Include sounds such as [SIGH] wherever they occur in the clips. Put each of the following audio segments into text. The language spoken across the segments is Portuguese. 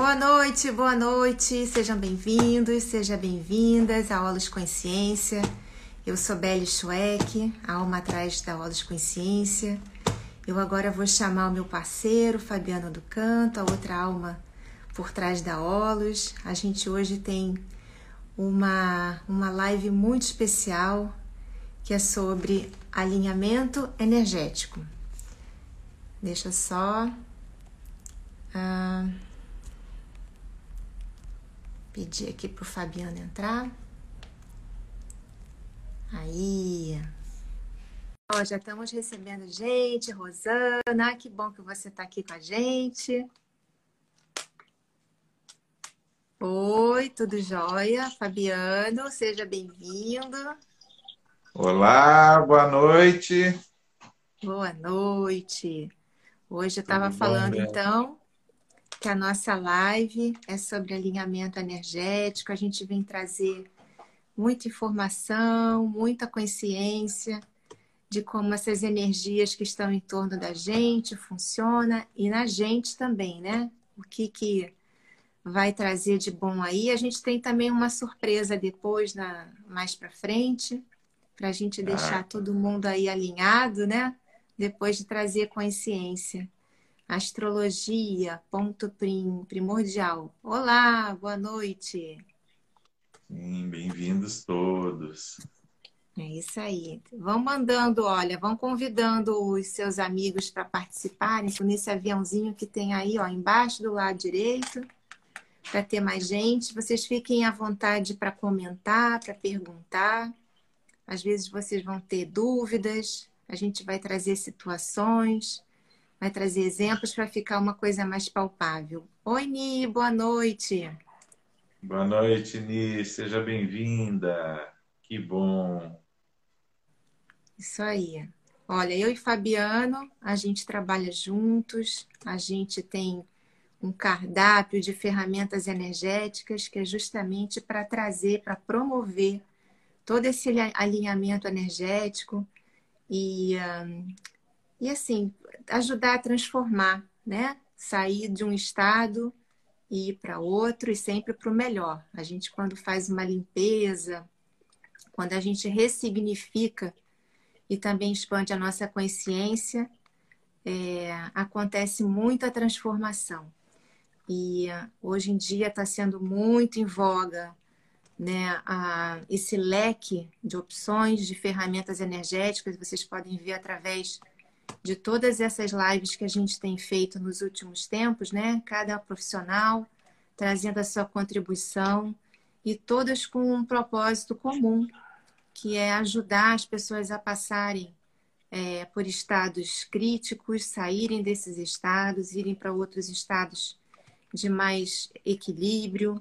Boa noite, boa noite. Sejam bem-vindos, sejam bem-vindas a Olos Consciência. Eu sou Belle Schweck, a alma atrás da Olos Consciência. Eu agora vou chamar o meu parceiro, Fabiano do Canto, a outra alma por trás da Olos. A gente hoje tem uma, uma live muito especial que é sobre alinhamento energético. Deixa só. Uh, pedir aqui para o Fabiano entrar. Aí. Ó, já estamos recebendo gente, Rosana, que bom que você está aqui com a gente. Oi, tudo jóia? Fabiano, seja bem-vindo. Olá, boa noite. Boa noite. Hoje eu estava falando, bom, então, que a nossa live é sobre alinhamento energético. A gente vem trazer muita informação, muita consciência de como essas energias que estão em torno da gente funcionam e na gente também, né? O que que vai trazer de bom aí? A gente tem também uma surpresa depois, na, mais para frente, para a gente deixar ah. todo mundo aí alinhado, né? Depois de trazer consciência. Astrologia, ponto prim, primordial. Olá, boa noite. Sim, bem-vindos todos. É isso aí. Vão mandando, olha, vão convidando os seus amigos para participarem nesse aviãozinho que tem aí, ó, embaixo do lado direito, para ter mais gente. Vocês fiquem à vontade para comentar, para perguntar. Às vezes vocês vão ter dúvidas, a gente vai trazer situações, vai trazer exemplos para ficar uma coisa mais palpável. Oi, Ni, boa noite. Boa noite, Ni, seja bem-vinda. Que bom. Isso aí. Olha, eu e Fabiano, a gente trabalha juntos, a gente tem um cardápio de ferramentas energéticas que é justamente para trazer, para promover todo esse alinhamento energético e, um, e assim, ajudar a transformar, né? Sair de um estado e ir para outro e sempre para o melhor. A gente, quando faz uma limpeza, quando a gente ressignifica e também expande a nossa consciência, é, acontece muita transformação. E hoje em dia está sendo muito em voga né, a, esse leque de opções, de ferramentas energéticas, vocês podem ver através de todas essas lives que a gente tem feito nos últimos tempos, né? Cada profissional trazendo a sua contribuição e todas com um propósito comum, que é ajudar as pessoas a passarem é, por estados críticos, saírem desses estados, irem para outros estados de mais equilíbrio,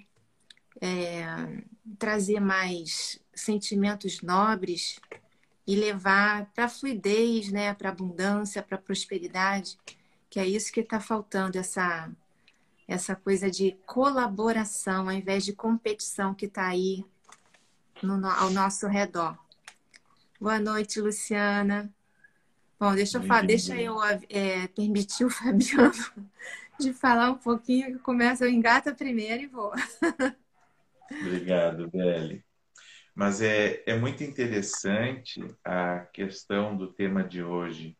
é, trazer mais sentimentos nobres e levar para a fluidez, né, para a abundância, para a prosperidade, que é isso que está faltando, essa, essa coisa de colaboração ao invés de competição que está aí no, ao nosso redor. Boa noite, Luciana. Bom, deixa eu falar, deixa eu é, permitir o [LAUGHS] Fabiano de falar um pouquinho, que começa, eu engata primeiro e vou. [LAUGHS] Obrigado, Beli. Mas é, é muito interessante a questão do tema de hoje,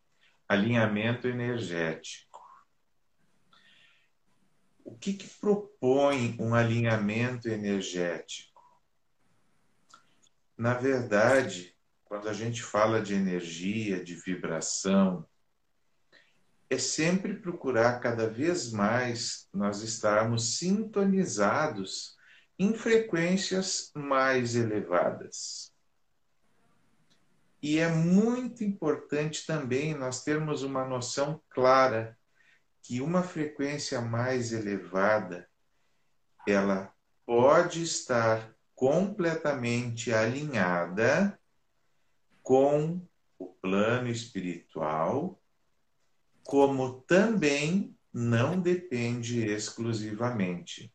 alinhamento energético. O que, que propõe um alinhamento energético? Na verdade, quando a gente fala de energia, de vibração, é sempre procurar cada vez mais nós estarmos sintonizados em frequências mais elevadas. E é muito importante também nós termos uma noção clara que uma frequência mais elevada ela pode estar completamente alinhada com o plano espiritual, como também não depende exclusivamente.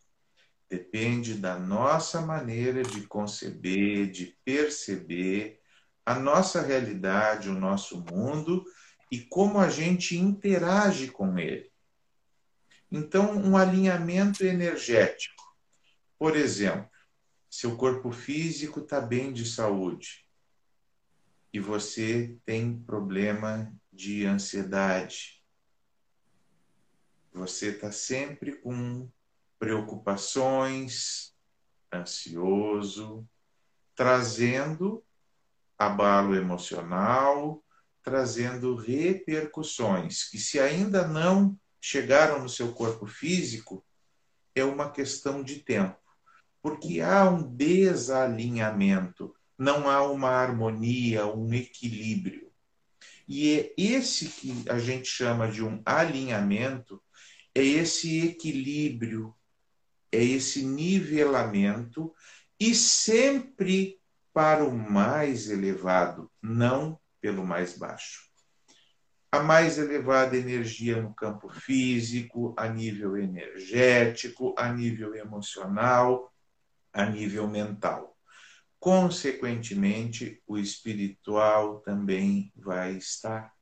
Depende da nossa maneira de conceber, de perceber a nossa realidade, o nosso mundo e como a gente interage com ele. Então, um alinhamento energético. Por exemplo, seu corpo físico está bem de saúde e você tem problema de ansiedade. Você está sempre com preocupações, ansioso, trazendo abalo emocional, trazendo repercussões que, se ainda não chegaram no seu corpo físico, é uma questão de tempo porque há um desalinhamento, não há uma harmonia, um equilíbrio. E é esse que a gente chama de um alinhamento, é esse equilíbrio, é esse nivelamento, e sempre para o mais elevado, não pelo mais baixo. A mais elevada energia no campo físico, a nível energético, a nível emocional, a nível mental. Consequentemente, o espiritual também vai estar.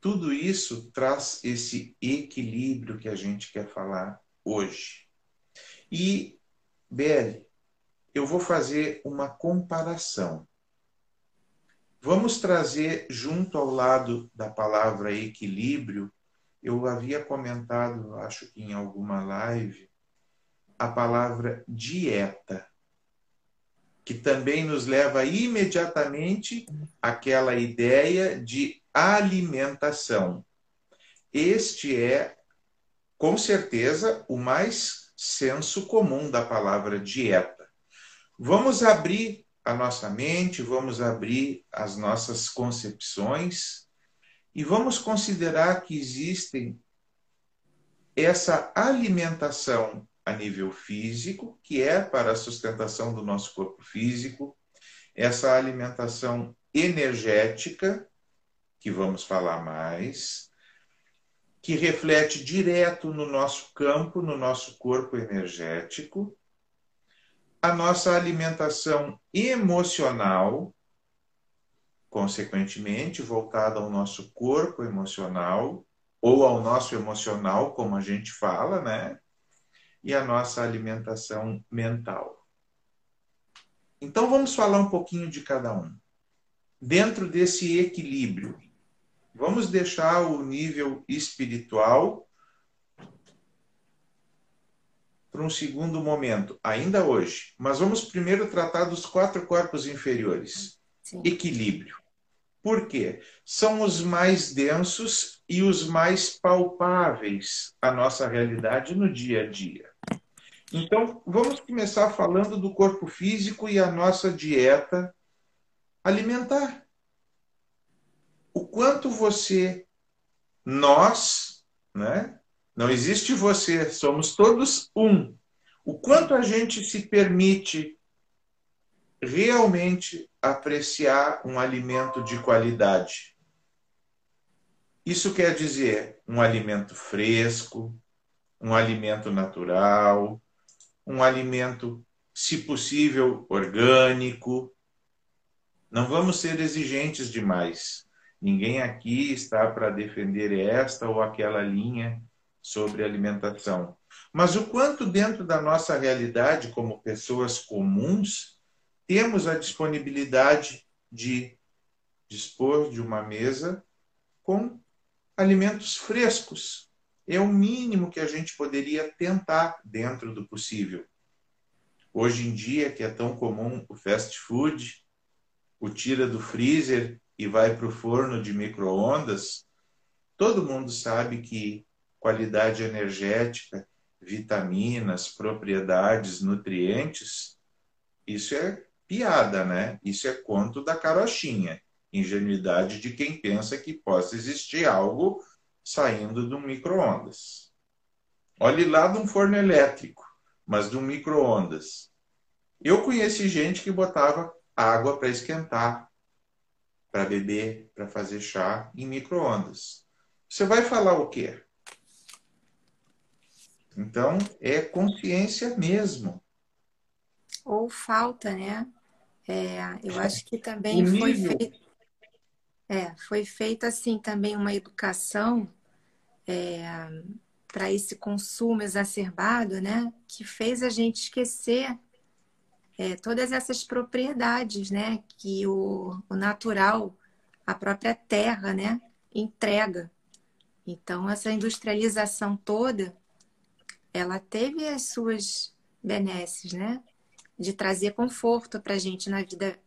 Tudo isso traz esse equilíbrio que a gente quer falar hoje. E, Belle, eu vou fazer uma comparação. Vamos trazer junto ao lado da palavra equilíbrio, eu havia comentado, acho que em alguma live, a palavra dieta, que também nos leva imediatamente àquela ideia de alimentação. Este é, com certeza, o mais senso comum da palavra dieta. Vamos abrir a nossa mente, vamos abrir as nossas concepções e vamos considerar que existem essa alimentação a nível físico, que é para a sustentação do nosso corpo físico, essa alimentação energética, que vamos falar mais, que reflete direto no nosso campo, no nosso corpo energético, a nossa alimentação emocional, consequentemente voltada ao nosso corpo emocional ou ao nosso emocional, como a gente fala, né? e a nossa alimentação mental. Então vamos falar um pouquinho de cada um. Dentro desse equilíbrio, vamos deixar o nível espiritual para um segundo momento, ainda hoje. Mas vamos primeiro tratar dos quatro corpos inferiores. Sim. Equilíbrio. Por quê? São os mais densos e os mais palpáveis à nossa realidade no dia a dia. Então, vamos começar falando do corpo físico e a nossa dieta alimentar. Quanto você, nós, né? Não existe você, somos todos um. O quanto a gente se permite realmente apreciar um alimento de qualidade. Isso quer dizer um alimento fresco, um alimento natural, um alimento, se possível, orgânico. Não vamos ser exigentes demais. Ninguém aqui está para defender esta ou aquela linha sobre alimentação. Mas o quanto dentro da nossa realidade, como pessoas comuns, temos a disponibilidade de dispor de uma mesa com alimentos frescos, é o mínimo que a gente poderia tentar dentro do possível. Hoje em dia, que é tão comum o fast food, o tira do freezer e vai para o forno de micro-ondas, todo mundo sabe que qualidade energética, vitaminas, propriedades, nutrientes, isso é piada, né? Isso é conto da carochinha. Ingenuidade de quem pensa que possa existir algo saindo de um micro-ondas. Olhe lá de um forno elétrico, mas de um micro-ondas. Eu conheci gente que botava água para esquentar, para beber, para fazer chá em micro-ondas. Você vai falar o quê? Então, é consciência mesmo. Ou falta, né? É, eu acho que também foi feito é, foi feita assim também uma educação é, para esse consumo exacerbado, né, que fez a gente esquecer é, todas essas propriedades, né, que o, o natural, a própria terra, né, entrega. Então, essa industrialização toda, ela teve as suas benesses, né, de trazer conforto para a gente na vida,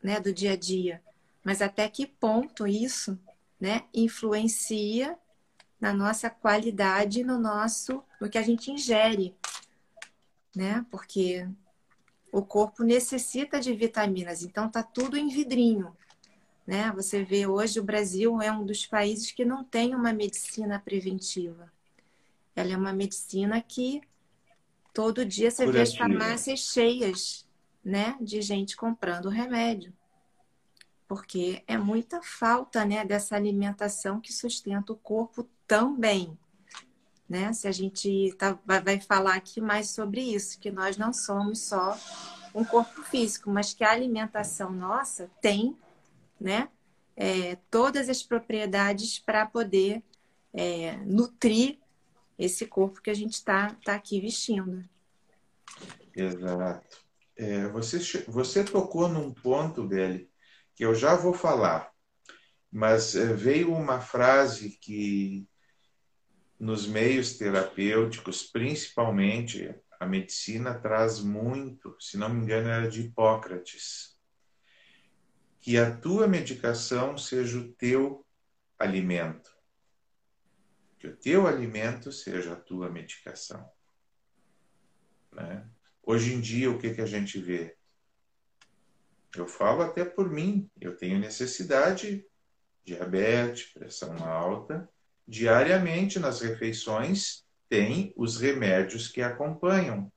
né, do dia a dia. Mas até que ponto isso, né, influencia na nossa qualidade, no nosso, no que a gente ingere, né? Porque o corpo necessita de vitaminas, então tá tudo em vidrinho, né? Você vê hoje o Brasil é um dos países que não tem uma medicina preventiva. Ela é uma medicina que todo dia você vê as farmácias cheias, né, de gente comprando remédio. Porque é muita falta, né, dessa alimentação que sustenta o corpo também. Né? Se a gente tá, vai falar aqui mais sobre isso, que nós não somos só um corpo físico, mas que a alimentação nossa tem né, é, todas as propriedades para poder é, nutrir esse corpo que a gente está tá aqui vestindo. Exato. É, você, você tocou num ponto, Beli, que eu já vou falar, mas é, veio uma frase que nos meios terapêuticos, principalmente, a medicina traz muito, se não me engano, era de Hipócrates, que a tua medicação seja o teu alimento. Que o teu alimento seja a tua medicação. Né? Hoje em dia, o que, que a gente vê? Eu falo até por mim, eu tenho necessidade, diabetes, pressão alta, diariamente nas refeições tem os remédios que acompanham.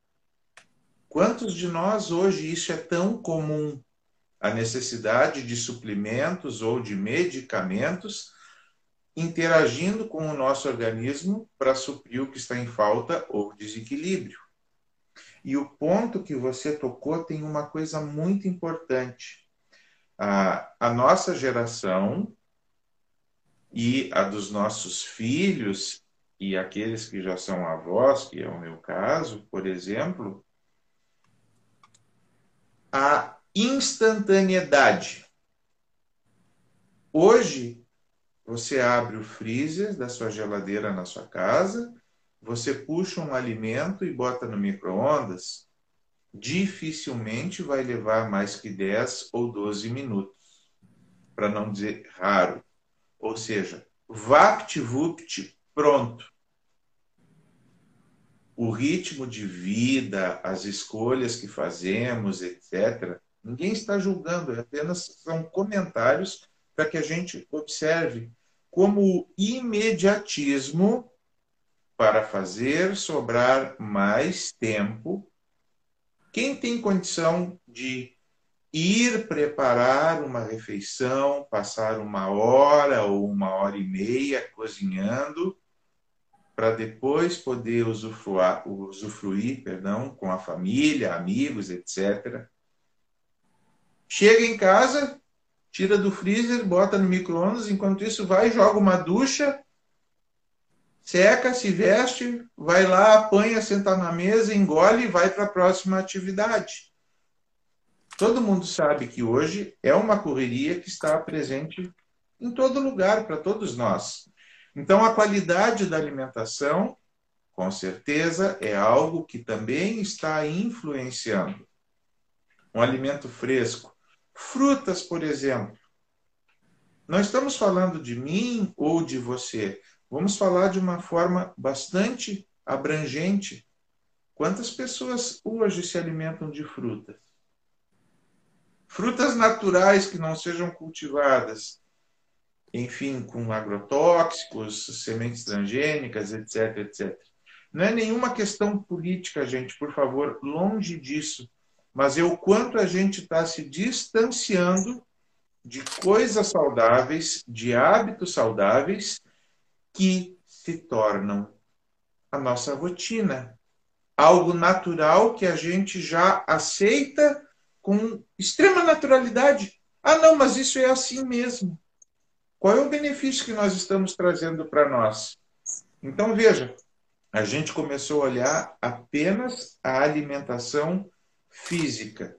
Quantos de nós hoje isso é tão comum? A necessidade de suplementos ou de medicamentos interagindo com o nosso organismo para suprir o que está em falta ou desequilíbrio. E o ponto que você tocou tem uma coisa muito importante. A, a nossa geração e a dos nossos filhos e aqueles que já são avós, que é o meu caso, por exemplo, a instantaneidade. Hoje, você abre o freezer da sua geladeira na sua casa, você puxa um alimento e bota no micro-ondas, dificilmente vai levar mais que 10 ou 12 minutos, para não dizer raro. Ou seja, vapt-vupt, pronto. O ritmo de vida, as escolhas que fazemos, etc., ninguém está julgando, é apenas são comentários para que a gente observe como o imediatismo para fazer sobrar mais tempo. Quem tem condição de ir preparar uma refeição, passar uma hora ou uma hora e meia cozinhando, para depois poder usufruir, perdão, com a família, amigos, etc. Chega em casa, tira do freezer, bota no micro-ondas, enquanto isso vai, joga uma ducha, seca, se veste, vai lá, apanha, senta na mesa, engole e vai para a próxima atividade. Todo mundo sabe que hoje é uma correria que está presente em todo lugar, para todos nós. Então, a qualidade da alimentação, com certeza, é algo que também está influenciando. Um alimento fresco. Frutas, por exemplo. Não estamos falando de mim ou de você. Vamos falar de uma forma bastante abrangente. Quantas pessoas hoje se alimentam de frutas? Frutas naturais que não sejam cultivadas, enfim, com agrotóxicos, sementes transgênicas, etc, etc. Não é nenhuma questão política, gente, por favor, longe disso. Mas é o quanto a gente está se distanciando de coisas saudáveis, de hábitos saudáveis, que se tornam a nossa rotina. Algo natural que a gente já aceita com extrema naturalidade. Ah, não, mas isso é assim mesmo. Qual é o benefício que nós estamos trazendo para nós? Então, veja, a gente começou a olhar apenas a alimentação física.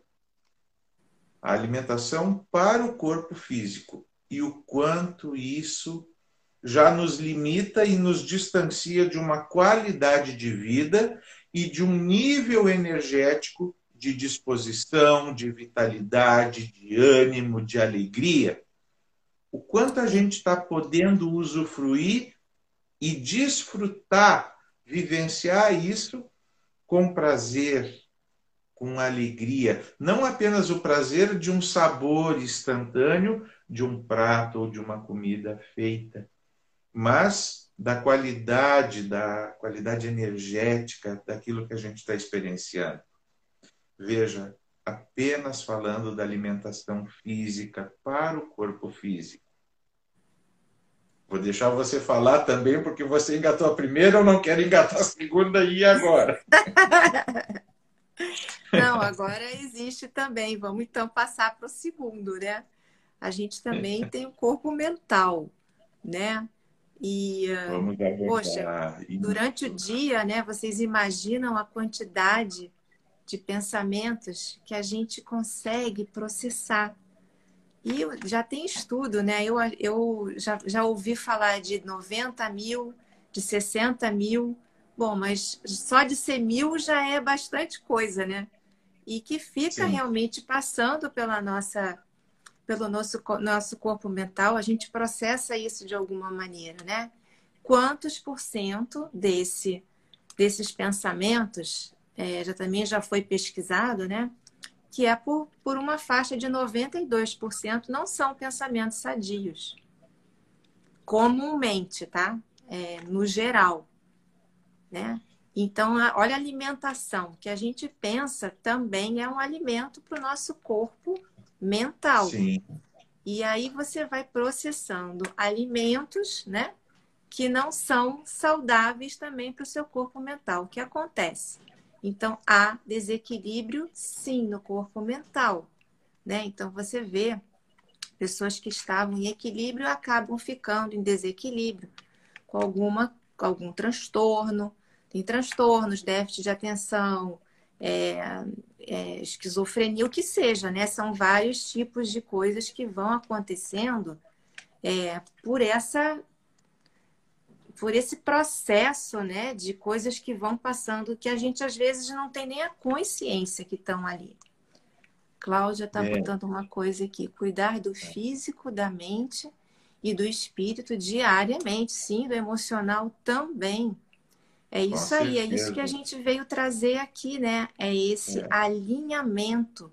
A alimentação para o corpo físico. E o quanto isso já nos limita e nos distancia de uma qualidade de vida e de um nível energético de disposição, de vitalidade, de ânimo, de alegria. O quanto a gente está podendo usufruir e desfrutar, vivenciar isso com prazer, com alegria. Não apenas o prazer de um sabor instantâneo de um prato ou de uma comida feita, mas da qualidade, da qualidade energética daquilo que a gente está experienciando. Veja, apenas falando da alimentação física para o corpo físico. Vou deixar você falar também, porque você engatou a primeira, eu não quero engatar a segunda e agora. [LAUGHS] não, agora existe também. Vamos então passar para o segundo, né? A gente também tem o corpo mental, né? E, Vamos poxa, durante o dia, né, vocês imaginam a quantidade de pensamentos que a gente consegue processar. E já tem estudo, né? Eu, eu já, já ouvi falar de 90 mil, de 60 mil. Bom, mas só de ser mil já é bastante coisa, né? E que fica Sim. realmente passando pela nossa pelo nosso, nosso corpo mental, a gente processa isso de alguma maneira, né? Quantos por cento desse, desses pensamentos, é, já também já foi pesquisado, né? Que é por, por uma faixa de 92% não são pensamentos sadios. Comumente, tá? É, no geral, né? Então, olha a alimentação, que a gente pensa também é um alimento para o nosso corpo mental. Sim. E aí você vai processando alimentos, né? Que não são saudáveis também para o seu corpo mental. O que acontece? Então, há desequilíbrio, sim, no corpo mental. Né? Então, você vê pessoas que estavam em equilíbrio acabam ficando em desequilíbrio com alguma com algum transtorno. Tem transtornos, déficit de atenção, é, é, esquizofrenia, o que seja, né? São vários tipos de coisas que vão acontecendo é, por essa por esse processo, né, de coisas que vão passando que a gente às vezes não tem nem a consciência que estão ali. Cláudia está é. botando uma coisa aqui: cuidar do físico, da mente e do espírito diariamente, sim, do emocional também. É isso aí, é isso que a gente veio trazer aqui, né? É esse é. alinhamento.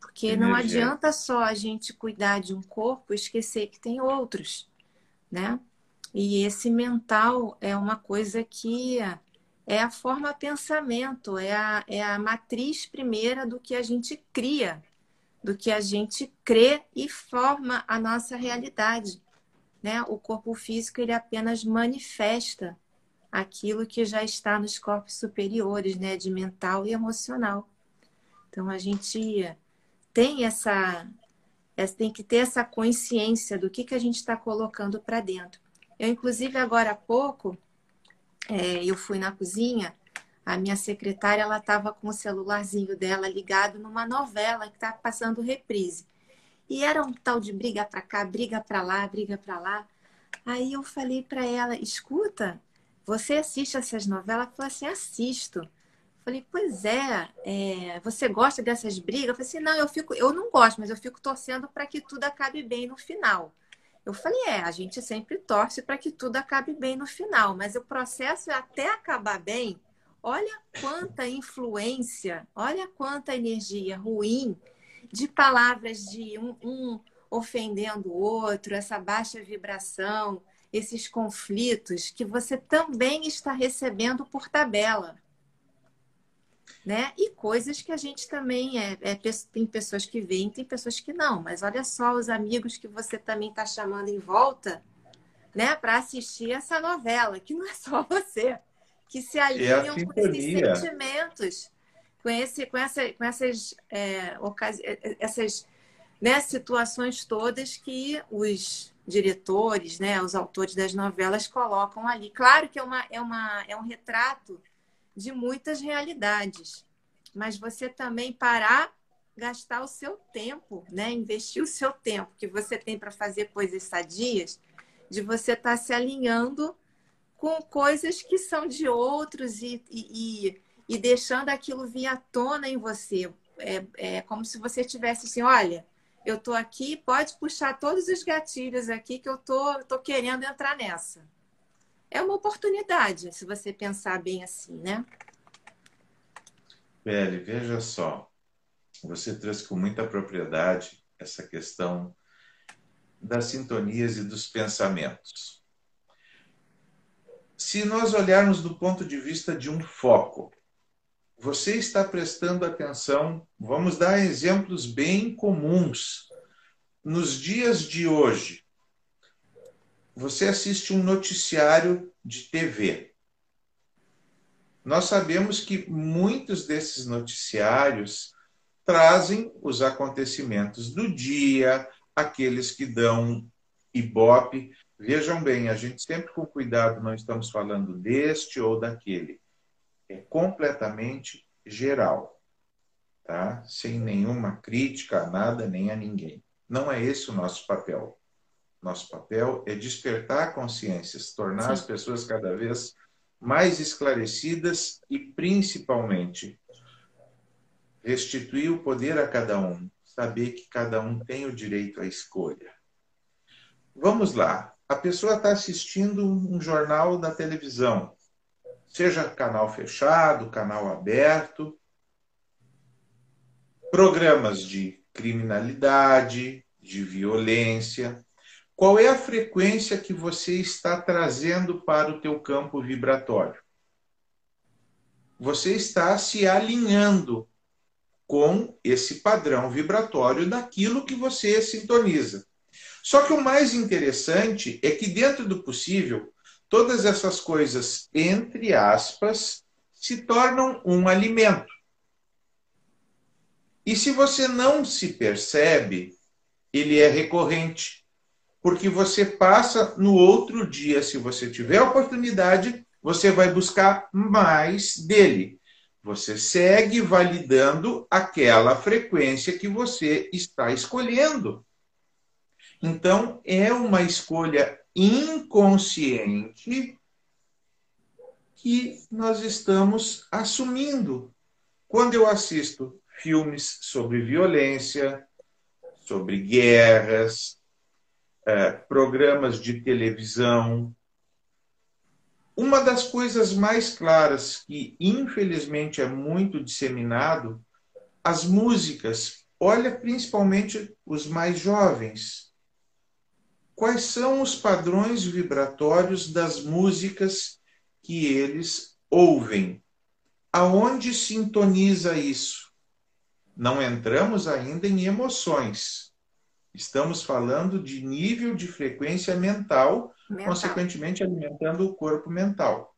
Porque Energia. não adianta só a gente cuidar de um corpo e esquecer que tem outros, né? E esse mental é uma coisa que é a forma pensamento, é a, é a matriz primeira do que a gente cria, do que a gente crê e forma a nossa realidade. Né? O corpo físico ele apenas manifesta aquilo que já está nos corpos superiores, né, de mental e emocional. Então a gente tem essa, tem que ter essa consciência do que, que a gente está colocando para dentro. Eu, inclusive, agora há pouco, é, eu fui na cozinha, a minha secretária ela estava com o celularzinho dela ligado numa novela que está passando reprise. E era um tal de briga para cá, briga para lá, briga para lá. Aí eu falei para ela, escuta, você assiste essas novelas? Ela falou assim, assisto. Falei, pois é, é, você gosta dessas brigas? Eu falei assim, não, eu fico, eu não gosto, mas eu fico torcendo para que tudo acabe bem no final. Eu falei, é, a gente sempre torce para que tudo acabe bem no final, mas o processo é até acabar bem. Olha quanta influência, olha quanta energia ruim de palavras de um, um ofendendo o outro, essa baixa vibração, esses conflitos que você também está recebendo por tabela. Né? E coisas que a gente também é, é, tem pessoas que veem, tem pessoas que não. Mas olha só os amigos que você também está chamando em volta, né, para assistir essa novela, que não é só [LAUGHS] você, que se alinham é com esses sentimentos, com esse, com essa, com essas, é, ocasi essas né, situações todas que os diretores, né, os autores das novelas colocam ali. Claro que é, uma, é, uma, é um retrato de muitas realidades, mas você também parar, gastar o seu tempo, né, investir o seu tempo que você tem para fazer coisas sadias, de você estar tá se alinhando com coisas que são de outros e, e, e deixando aquilo vir à tona em você. É, é como se você tivesse assim, olha, eu estou aqui, pode puxar todos os gatilhos aqui que eu tô, tô querendo entrar nessa. É uma oportunidade, se você pensar bem assim, né? Beli, veja só. Você trouxe com muita propriedade essa questão das sintonias e dos pensamentos. Se nós olharmos do ponto de vista de um foco, você está prestando atenção, vamos dar exemplos bem comuns. Nos dias de hoje, você assiste um noticiário de TV. Nós sabemos que muitos desses noticiários trazem os acontecimentos do dia, aqueles que dão ibope. Vejam bem, a gente sempre com cuidado, não estamos falando deste ou daquele é completamente geral, tá? Sem nenhuma crítica a nada nem a ninguém. Não é esse o nosso papel. Nosso papel é despertar consciências, tornar Sim. as pessoas cada vez mais esclarecidas e, principalmente, restituir o poder a cada um, saber que cada um tem o direito à escolha. Vamos lá. A pessoa está assistindo um jornal da televisão seja canal fechado, canal aberto, programas de criminalidade, de violência. Qual é a frequência que você está trazendo para o teu campo vibratório? Você está se alinhando com esse padrão vibratório daquilo que você sintoniza. Só que o mais interessante é que dentro do possível, Todas essas coisas, entre aspas, se tornam um alimento. E se você não se percebe, ele é recorrente. Porque você passa no outro dia, se você tiver oportunidade, você vai buscar mais dele. Você segue validando aquela frequência que você está escolhendo. Então, é uma escolha inconsciente que nós estamos assumindo. Quando eu assisto filmes sobre violência, sobre guerras, é, programas de televisão, uma das coisas mais claras que, infelizmente, é muito disseminado, as músicas. Olha, principalmente os mais jovens quais são os padrões vibratórios das músicas que eles ouvem. Aonde sintoniza isso? Não entramos ainda em emoções. Estamos falando de nível de frequência mental, mental. consequentemente alimentando o corpo mental.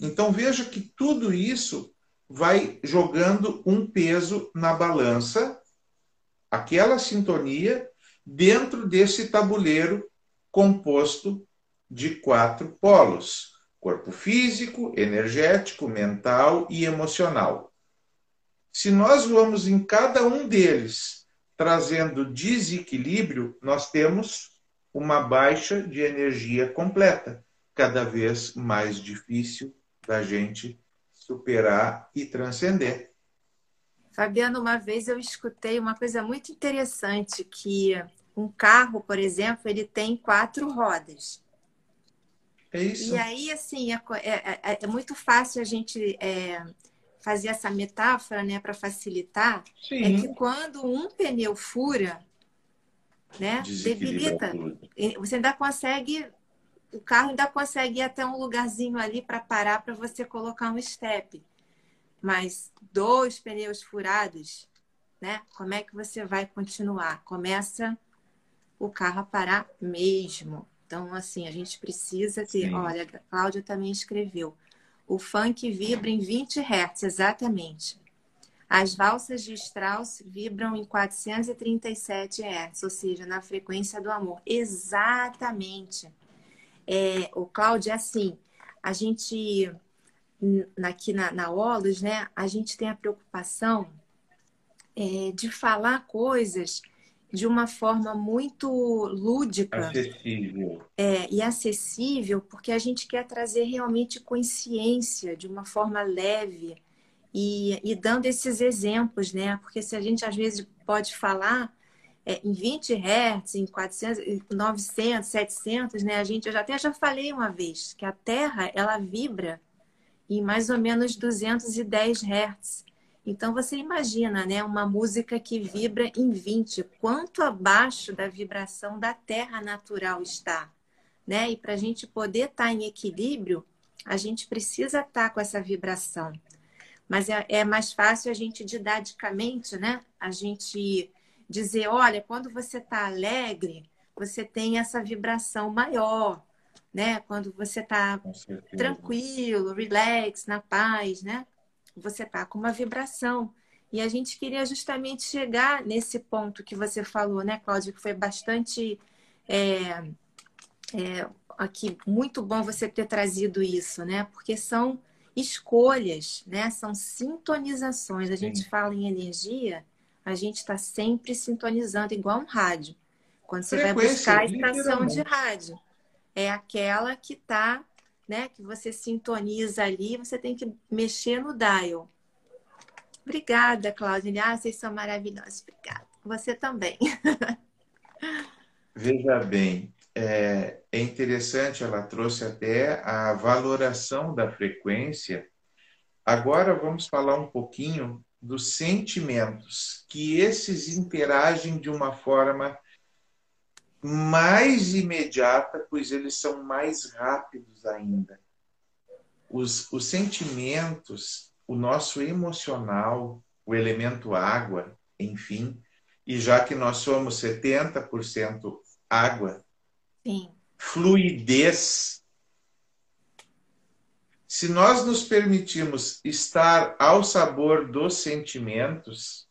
Então veja que tudo isso vai jogando um peso na balança, aquela sintonia dentro desse tabuleiro composto de quatro polos: corpo físico, energético, mental e emocional. Se nós vamos em cada um deles trazendo desequilíbrio, nós temos uma baixa de energia completa, cada vez mais difícil da gente superar e transcender. Fabiano, uma vez eu escutei uma coisa muito interessante que um carro, por exemplo, ele tem quatro rodas. É isso. E aí, assim, é, é, é, é muito fácil a gente é, fazer essa metáfora, né, para facilitar. Sim. É que quando um pneu fura, né, debilita. Você ainda consegue, o carro ainda consegue ir até um lugarzinho ali para parar para você colocar um step. Mas dois pneus furados, né? Como é que você vai continuar? Começa o carro a parar mesmo. Então, assim, a gente precisa ter. Sim. Olha, a Cláudia também escreveu. O funk vibra em 20 Hz, exatamente. As valsas de Strauss vibram em 437 Hz, ou seja, na frequência do amor. Exatamente. É, o Cláudio, é assim, a gente, aqui na, na Olos, né, a gente tem a preocupação é, de falar coisas de uma forma muito lúdica acessível. É, e acessível, porque a gente quer trazer realmente consciência de uma forma leve e, e dando esses exemplos, né? Porque se a gente às vezes pode falar é, em 20 Hz, em 400, 900, 700, né? A gente, eu já até já falei uma vez que a Terra ela vibra em mais ou menos 210 Hz. Então você imagina, né, uma música que vibra em 20, quanto abaixo da vibração da Terra natural está, né? E para a gente poder estar tá em equilíbrio, a gente precisa estar tá com essa vibração. Mas é, é mais fácil a gente didaticamente, né? A gente dizer, olha, quando você está alegre, você tem essa vibração maior, né? Quando você está tranquilo, relax, na paz, né? Você está com uma vibração. E a gente queria justamente chegar nesse ponto que você falou, né, Cláudia, que foi bastante é, é, aqui muito bom você ter trazido isso, né? Porque são escolhas, né? São sintonizações. A gente Sim. fala em energia, a gente está sempre sintonizando igual um rádio. Quando você vai buscar a estação de rádio, é aquela que está né? Que você sintoniza ali, você tem que mexer no dial. Obrigada, Cláudia. Ah, vocês são maravilhosos. Obrigada. Você também. [LAUGHS] Veja bem, é, é interessante, ela trouxe até a valoração da frequência. Agora vamos falar um pouquinho dos sentimentos, que esses interagem de uma forma mais imediata, pois eles são mais rápidos ainda. Os, os sentimentos, o nosso emocional, o elemento água, enfim, e já que nós somos 70% água, Sim. fluidez. Se nós nos permitirmos estar ao sabor dos sentimentos,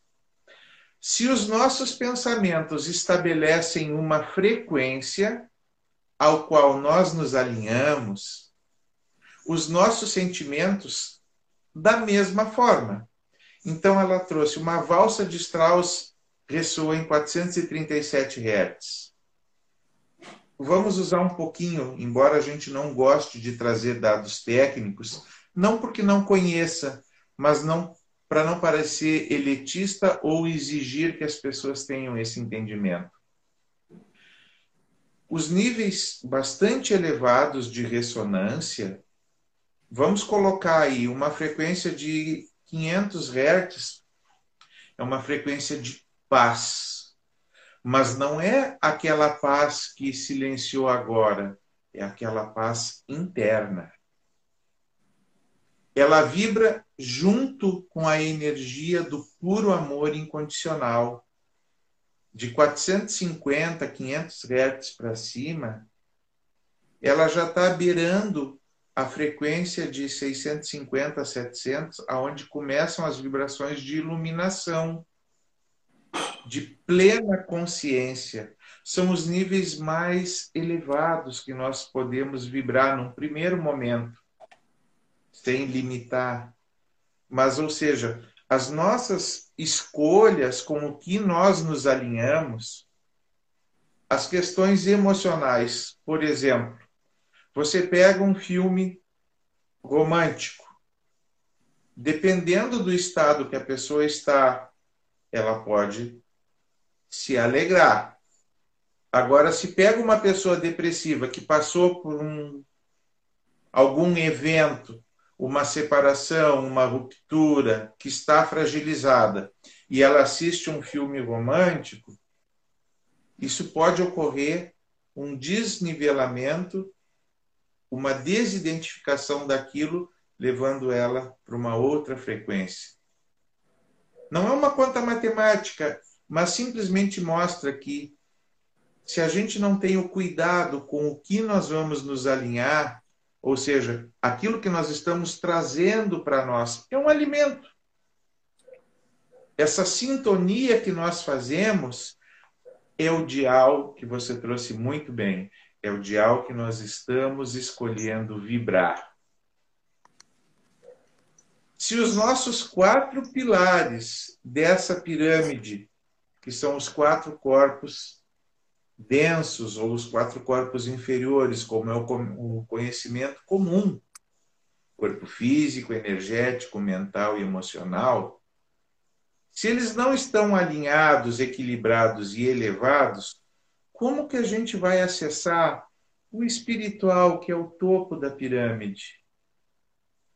se os nossos pensamentos estabelecem uma frequência ao qual nós nos alinhamos, os nossos sentimentos da mesma forma. Então ela trouxe uma valsa de Strauss ressoa em 437 Hz. Vamos usar um pouquinho, embora a gente não goste de trazer dados técnicos, não porque não conheça, mas não para não parecer elitista ou exigir que as pessoas tenham esse entendimento. Os níveis bastante elevados de ressonância, vamos colocar aí uma frequência de 500 Hz, é uma frequência de paz. Mas não é aquela paz que silenciou agora, é aquela paz interna ela vibra junto com a energia do puro amor incondicional. De 450, 500 Hz para cima, ela já está beirando a frequência de 650 a 700, aonde começam as vibrações de iluminação, de plena consciência. São os níveis mais elevados que nós podemos vibrar num primeiro momento sem limitar. Mas, ou seja, as nossas escolhas com o que nós nos alinhamos, as questões emocionais, por exemplo, você pega um filme romântico, dependendo do estado que a pessoa está, ela pode se alegrar. Agora, se pega uma pessoa depressiva que passou por um, algum evento uma separação, uma ruptura que está fragilizada e ela assiste um filme romântico, isso pode ocorrer um desnivelamento, uma desidentificação daquilo, levando ela para uma outra frequência. Não é uma conta matemática, mas simplesmente mostra que se a gente não tem o cuidado com o que nós vamos nos alinhar, ou seja, aquilo que nós estamos trazendo para nós é um alimento. essa sintonia que nós fazemos é o dial que você trouxe muito bem. É o dial que nós estamos escolhendo vibrar. Se os nossos quatro pilares dessa pirâmide, que são os quatro corpos densos ou os quatro corpos inferiores, como é o conhecimento comum, corpo físico, energético, mental e emocional, se eles não estão alinhados, equilibrados e elevados, como que a gente vai acessar o espiritual, que é o topo da pirâmide?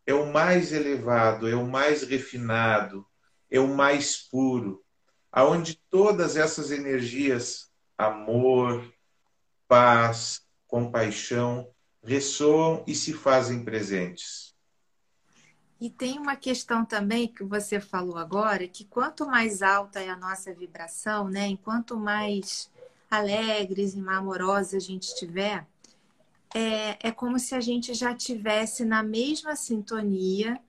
É o mais elevado, é o mais refinado, é o mais puro, aonde todas essas energias, amor, paz, compaixão, ressoam e se fazem presentes. E tem uma questão também que você falou agora, que quanto mais alta é a nossa vibração, né? Enquanto mais alegres e mais amorosos a gente estiver, é, é como se a gente já tivesse na mesma sintonia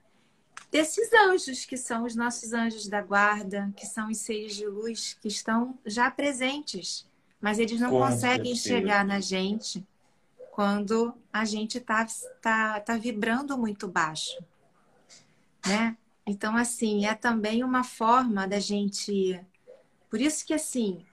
desses anjos, que são os nossos anjos da guarda, que são os seres de luz que estão já presentes, mas eles não Com conseguem certeza. chegar na gente quando a gente está tá, tá vibrando muito baixo né? Então, assim, é também uma forma da gente. Por isso que, assim,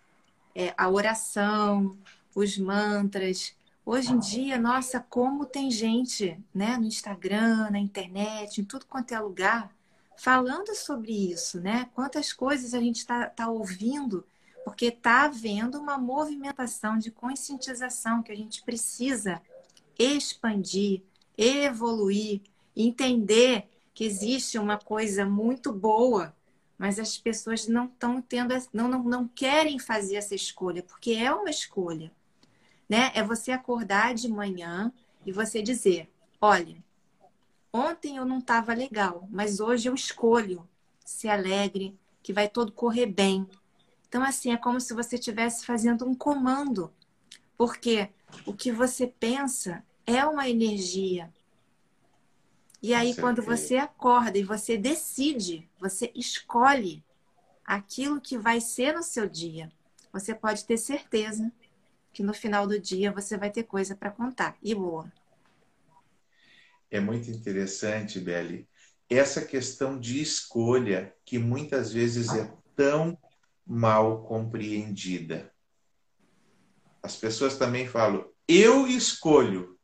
é, a oração, os mantras. Hoje em dia, nossa, como tem gente, né, no Instagram, na internet, em tudo quanto é lugar, falando sobre isso, né? Quantas coisas a gente está tá ouvindo, porque está havendo uma movimentação de conscientização que a gente precisa expandir, evoluir, entender que existe uma coisa muito boa, mas as pessoas não estão tendo, não, não, não querem fazer essa escolha, porque é uma escolha. Né? É você acordar de manhã e você dizer: olha, ontem eu não estava legal, mas hoje eu escolho ser alegre, que vai todo correr bem. Então, assim, é como se você estivesse fazendo um comando, porque o que você pensa é uma energia, e aí, quando você acorda e você decide, você escolhe aquilo que vai ser no seu dia, você pode ter certeza que no final do dia você vai ter coisa para contar. E boa. É muito interessante, Beli, essa questão de escolha que muitas vezes é tão mal compreendida. As pessoas também falam, eu escolho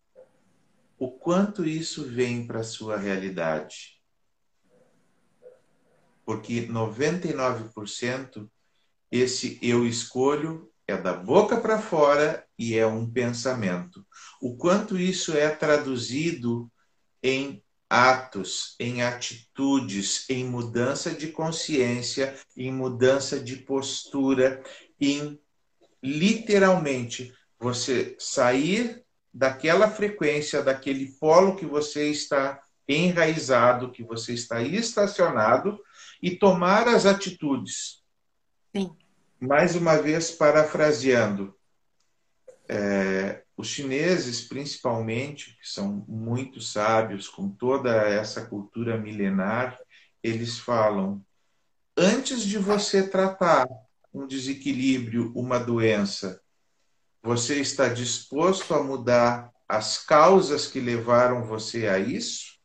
o quanto isso vem para a sua realidade. Porque 99% esse eu escolho é da boca para fora e é um pensamento. O quanto isso é traduzido em atos, em atitudes, em mudança de consciência, em mudança de postura, em literalmente você sair daquela frequência, daquele polo que você está enraizado, que você está estacionado e tomar as atitudes. Sim. Mais uma vez, parafraseando, é, os chineses, principalmente, que são muito sábios, com toda essa cultura milenar, eles falam: antes de você tratar um desequilíbrio, uma doença, você está disposto a mudar as causas que levaram você a isso?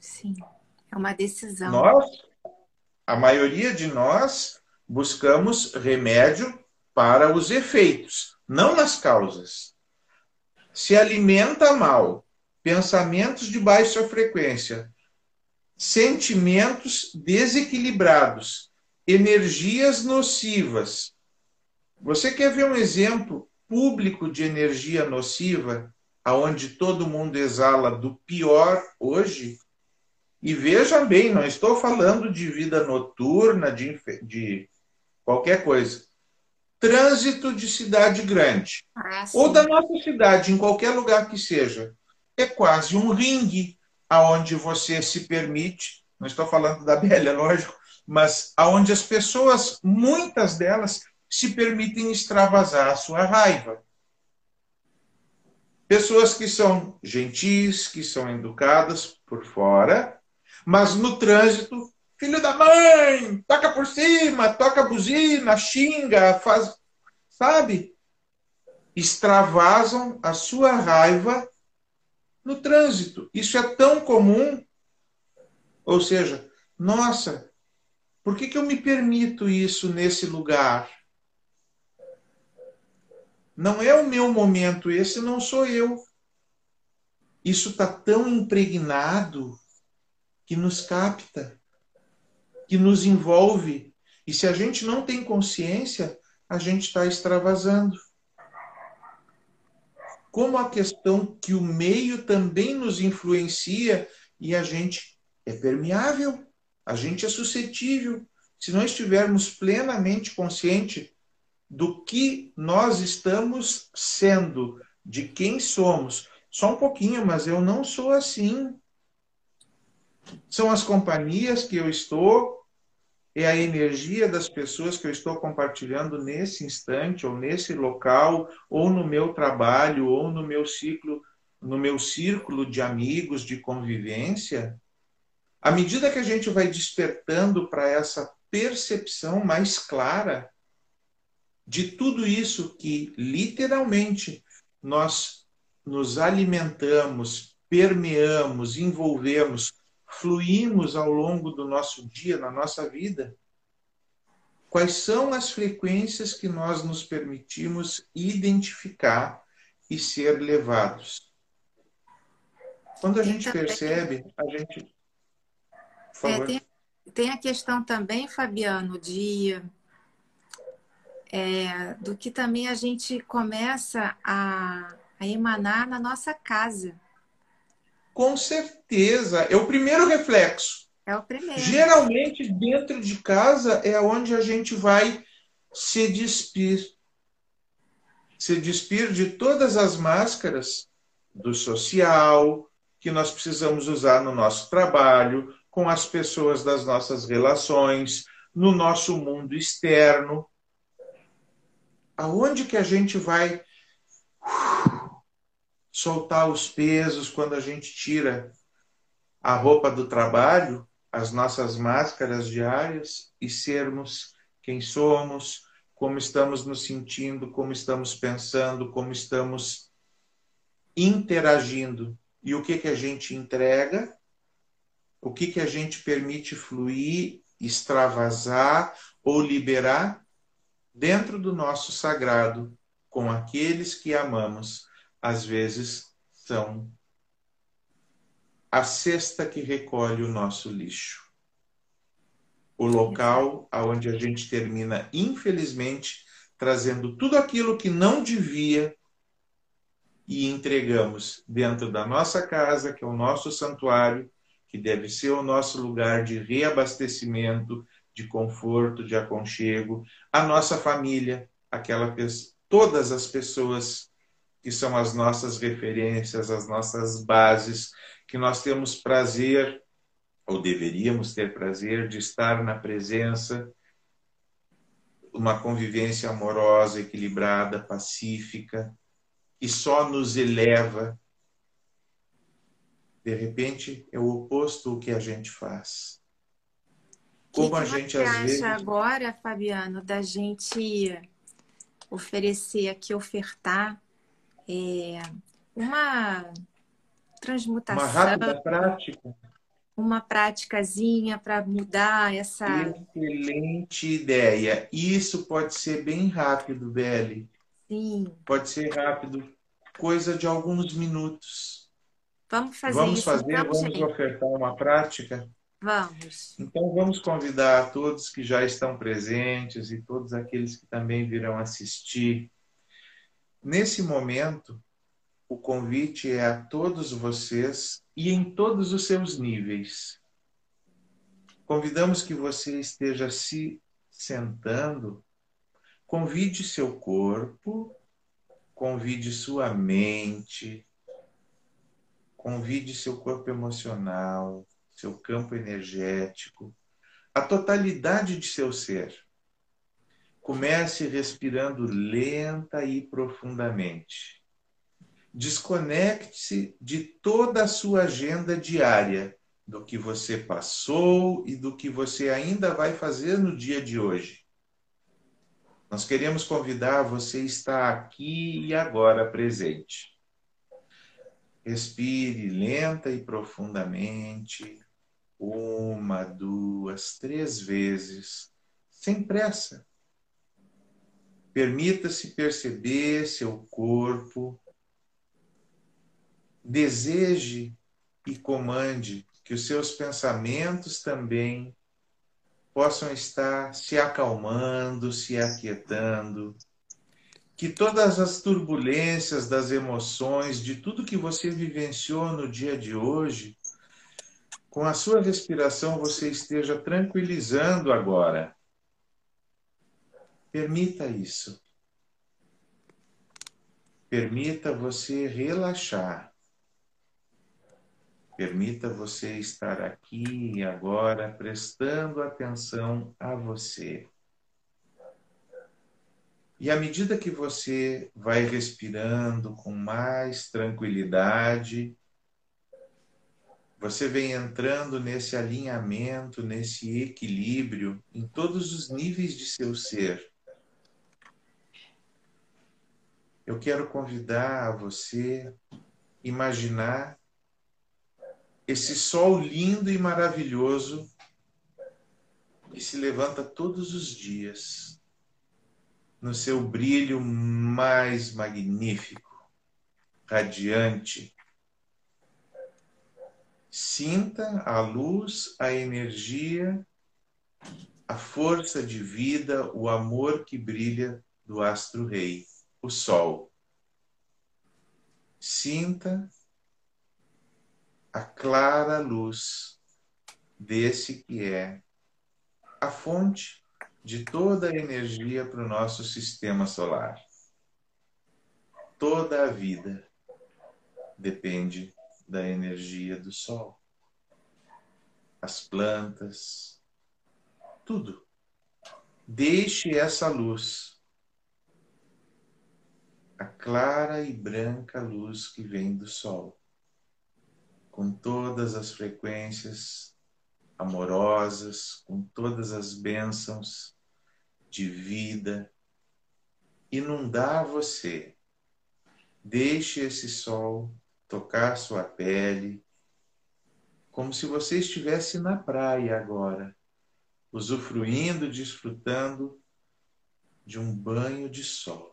Sim, é uma decisão. Nós, a maioria de nós, buscamos remédio para os efeitos, não nas causas. Se alimenta mal, pensamentos de baixa frequência, sentimentos desequilibrados, energias nocivas. Você quer ver um exemplo público de energia nociva, aonde todo mundo exala do pior hoje. E veja bem, não estou falando de vida noturna, de, de qualquer coisa. Trânsito de cidade grande. Ah, ou da nossa cidade, em qualquer lugar que seja. É quase um ringue aonde você se permite, não estou falando da [LAUGHS] Bélia, lógico, mas aonde as pessoas, muitas delas, se permitem extravasar a sua raiva. Pessoas que são gentis, que são educadas por fora, mas no trânsito filho da mãe, toca por cima, toca buzina, xinga, faz, sabe? Extravasam a sua raiva no trânsito. Isso é tão comum. Ou seja, nossa, por que, que eu me permito isso nesse lugar? Não é o meu momento, esse não sou eu. Isso está tão impregnado que nos capta, que nos envolve. E se a gente não tem consciência, a gente está extravasando. Como a questão que o meio também nos influencia e a gente é permeável, a gente é suscetível. Se não estivermos plenamente consciente do que nós estamos sendo, de quem somos, só um pouquinho, mas eu não sou assim. São as companhias que eu estou, é a energia das pessoas que eu estou compartilhando nesse instante, ou nesse local, ou no meu trabalho, ou no meu ciclo, no meu círculo de amigos, de convivência. À medida que a gente vai despertando para essa percepção mais clara de tudo isso que literalmente nós nos alimentamos, permeamos, envolvemos, fluímos ao longo do nosso dia, na nossa vida? Quais são as frequências que nós nos permitimos identificar e ser levados? Quando a gente percebe, a gente. É, tem, tem, a questão também, Fabiano, de é, do que também a gente começa a a emanar na nossa casa. Com certeza. É o primeiro reflexo. É o primeiro. Geralmente, dentro de casa é onde a gente vai se despir. Se despir de todas as máscaras do social que nós precisamos usar no nosso trabalho, com as pessoas das nossas relações, no nosso mundo externo. Aonde que a gente vai soltar os pesos quando a gente tira a roupa do trabalho, as nossas máscaras diárias e sermos quem somos, como estamos nos sentindo, como estamos pensando, como estamos interagindo. E o que que a gente entrega, o que que a gente permite fluir, extravasar ou liberar dentro do nosso sagrado com aqueles que amamos às vezes são a cesta que recolhe o nosso lixo. O local aonde a gente termina, infelizmente, trazendo tudo aquilo que não devia e entregamos dentro da nossa casa, que é o nosso santuário, que deve ser o nosso lugar de reabastecimento, de conforto, de aconchego, a nossa família, aquela todas as pessoas que são as nossas referências, as nossas bases, que nós temos prazer, ou deveríamos ter prazer, de estar na presença, uma convivência amorosa, equilibrada, pacífica, que só nos eleva. De repente, é o oposto do que a gente faz. Como que a gente às acha vezes. agora, Fabiano, da gente oferecer aqui, ofertar é, uma transmutação. Uma rápida prática. Uma práticazinha para mudar essa. Excelente ideia. Isso pode ser bem rápido, Beli. Sim. Pode ser rápido, coisa de alguns minutos. Vamos fazer vamos isso. Fazer, então, vamos gente. ofertar uma prática? Vamos. Então vamos convidar todos que já estão presentes e todos aqueles que também virão assistir Nesse momento, o convite é a todos vocês e em todos os seus níveis. Convidamos que você esteja se sentando, convide seu corpo, convide sua mente, convide seu corpo emocional, seu campo energético, a totalidade de seu ser. Comece respirando lenta e profundamente. Desconecte-se de toda a sua agenda diária, do que você passou e do que você ainda vai fazer no dia de hoje. Nós queremos convidar você a estar aqui e agora presente. Respire lenta e profundamente, uma, duas, três vezes, sem pressa. Permita-se perceber seu corpo. Deseje e comande que os seus pensamentos também possam estar se acalmando, se aquietando, que todas as turbulências das emoções, de tudo que você vivenciou no dia de hoje, com a sua respiração você esteja tranquilizando agora. Permita isso. Permita você relaxar. Permita você estar aqui e agora prestando atenção a você. E à medida que você vai respirando com mais tranquilidade, você vem entrando nesse alinhamento, nesse equilíbrio em todos os níveis de seu ser. Eu quero convidar você a imaginar esse sol lindo e maravilhoso que se levanta todos os dias no seu brilho mais magnífico, radiante. Sinta a luz, a energia, a força de vida, o amor que brilha do astro-rei, o sol. Sinta a clara luz desse que é a fonte de toda a energia para o nosso sistema solar. Toda a vida depende da energia do Sol. As plantas, tudo. Deixe essa luz, a clara e branca luz que vem do Sol com todas as frequências amorosas, com todas as bênçãos de vida, inundar você. Deixe esse sol tocar sua pele, como se você estivesse na praia agora, usufruindo, desfrutando de um banho de sol.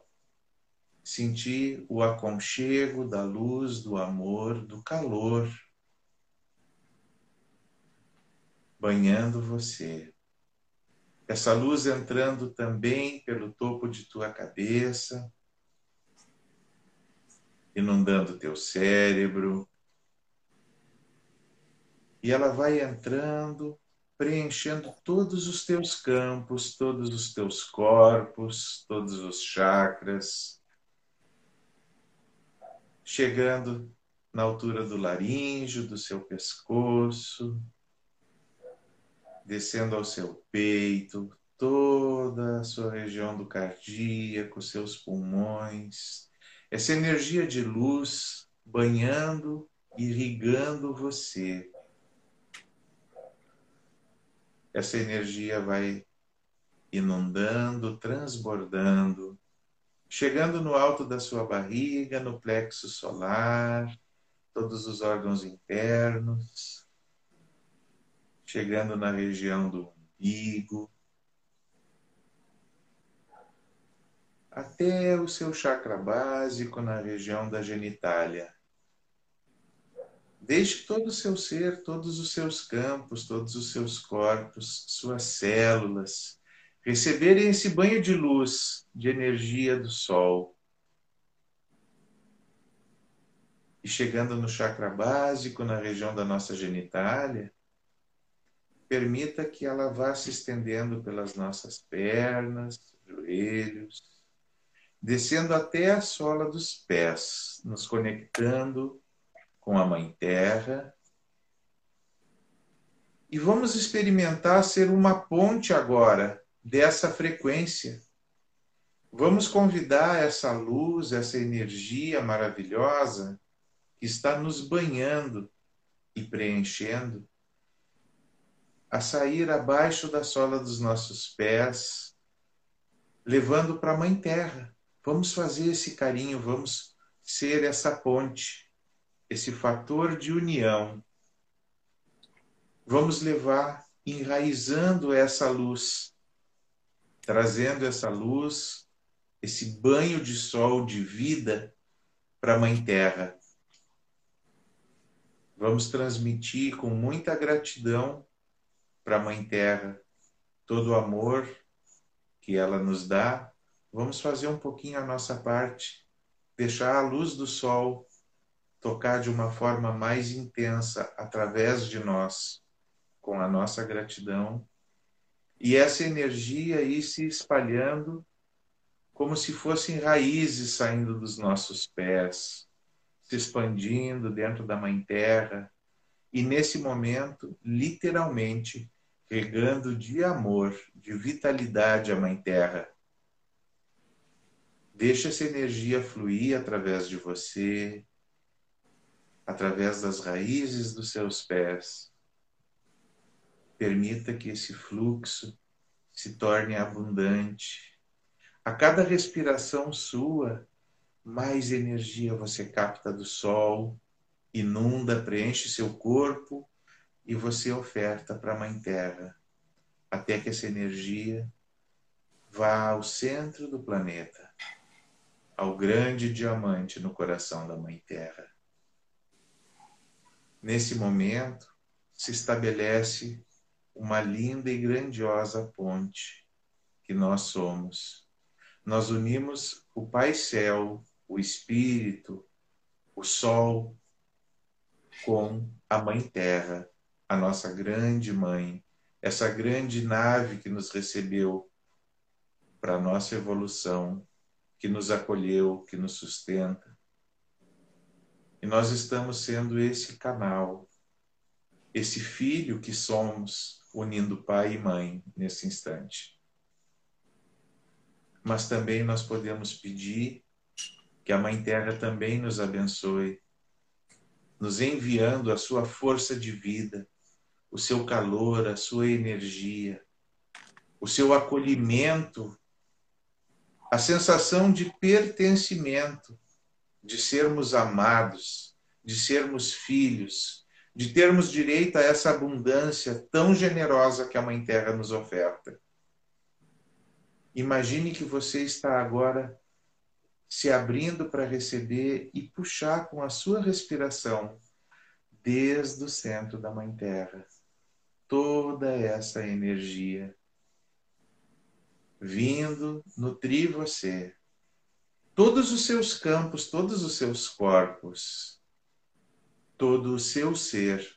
Sentir o aconchego da luz, do amor, do calor banhando você. Essa luz entrando também pelo topo de tua cabeça, inundando teu cérebro. E ela vai entrando, preenchendo todos os teus campos, todos os teus corpos, todos os chakras, chegando na altura do laríngeo, do seu pescoço, descendo ao seu peito, toda a sua região do cardíaco, seus pulmões, essa energia de luz banhando, irrigando você. Essa energia vai inundando, transbordando, chegando no alto da sua barriga, no plexo solar, todos os órgãos internos chegando na região do umbigo, até o seu chakra básico na região da genitália. Deixe todo o seu ser, todos os seus campos, todos os seus corpos, suas células, receberem esse banho de luz, de energia do sol. E chegando no chakra básico, na região da nossa genitália, permita que ela vá se estendendo pelas nossas pernas, joelhos, descendo até a sola dos pés, nos conectando com a Mãe Terra. E vamos experimentar ser uma ponte agora dessa frequência. Vamos convidar essa luz, essa energia maravilhosa que está nos banhando e preenchendo a sair abaixo da sola dos nossos pés, levando para a Mãe Terra. Vamos fazer esse carinho, vamos ser essa ponte, esse fator de união. Vamos levar enraizando essa luz, trazendo essa luz, esse banho de sol de vida para a Mãe Terra. Vamos transmitir com muita gratidão para a Mãe Terra todo o amor que ela nos dá. Vamos fazer um pouquinho a nossa parte, deixar a luz do sol tocar de uma forma mais intensa através de nós com a nossa gratidão e essa energia ir se espalhando como se fossem raízes saindo dos nossos pés, se expandindo dentro da Mãe Terra e nesse momento, literalmente, regando de amor, de vitalidade a Mãe Terra. Deixa essa energia fluir através de você, através das raízes dos seus pés Permita que esse fluxo se torne abundante. A cada respiração sua, mais energia você capta do sol, inunda, preenche seu corpo e você oferta para a Mãe Terra, até que essa energia vá ao centro do planeta, ao grande diamante no coração da Mãe Terra. Nesse momento, se estabelece uma linda e grandiosa ponte que nós somos. Nós unimos o Pai Céu, o Espírito, o Sol, com a Mãe Terra, a nossa grande mãe, essa grande nave que nos recebeu para a nossa evolução, que nos acolheu, que nos sustenta. E nós estamos sendo esse canal, esse filho que somos unindo pai e mãe nesse instante. Mas também nós podemos pedir que a Mãe Terra também nos abençoe, nos enviando a sua força de vida, o seu calor, a sua energia, o seu acolhimento, a sensação de pertencimento, de sermos amados, de sermos filhos, de termos direito a essa abundância tão generosa que a Mãe Terra nos oferta. Imagine que você está agora se abrindo para receber e puxar com a sua respiração desde o centro da Mãe Terra toda essa energia vindo nutrir você, todos os seus campos, todos os seus corpos todo o seu ser,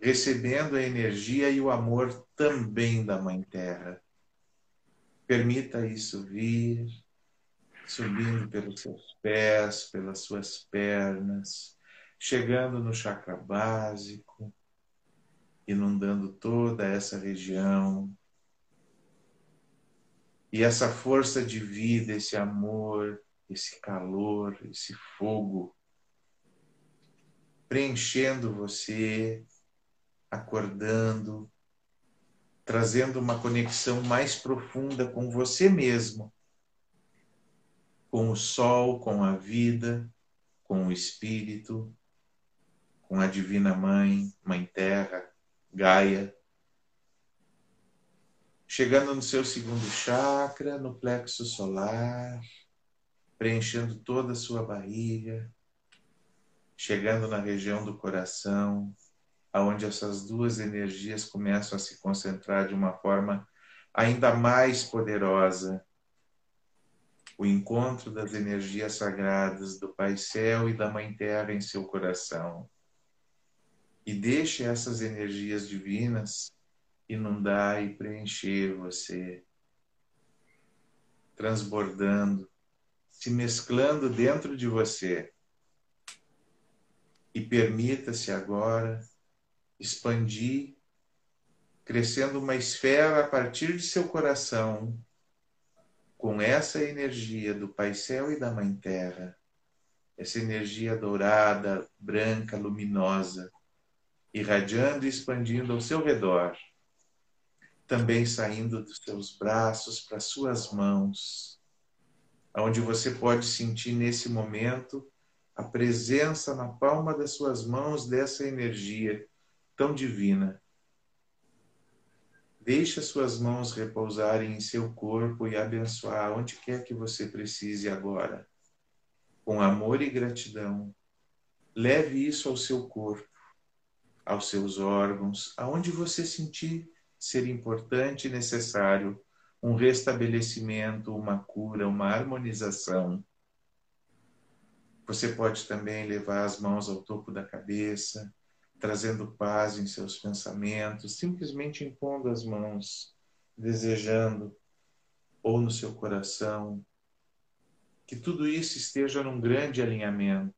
recebendo a energia e o amor também da Mãe Terra. Permita isso vir, subindo pelos seus pés, pelas suas pernas, chegando no chakra básico, inundando toda essa região. E essa força de vida, esse amor, esse calor, esse fogo preenchendo você, acordando, trazendo uma conexão mais profunda com você mesmo, com o sol, com a vida, com o espírito, com a divina mãe, mãe terra, Gaia. Chegando no seu segundo chakra, no plexo solar, preenchendo toda a sua barriga, chegando na região do coração, aonde essas duas energias começam a se concentrar de uma forma ainda mais poderosa. O encontro das energias sagradas do Pai Céu e da Mãe Terra em seu coração. E deixe essas energias divinas inundar e preencher você, transbordando, se mesclando dentro de você e permita-se agora expandir, crescendo uma esfera a partir de seu coração, com essa energia do Pai Céu e da Mãe Terra, essa energia dourada, branca, luminosa, irradiando e expandindo ao seu redor, também saindo dos seus braços para suas mãos, onde você pode sentir nesse momento a presença na palma das suas mãos dessa energia tão divina. Deixe as suas mãos repousarem em seu corpo e abençoar onde quer que você precise agora. Com amor e gratidão, leve isso ao seu corpo, aos seus órgãos, aonde você sentir ser importante e necessário um restabelecimento, uma cura, uma harmonização. Você pode também levar as mãos ao topo da cabeça, trazendo paz em seus pensamentos, simplesmente impondo as mãos, desejando, ou no seu coração, que tudo isso esteja num grande alinhamento.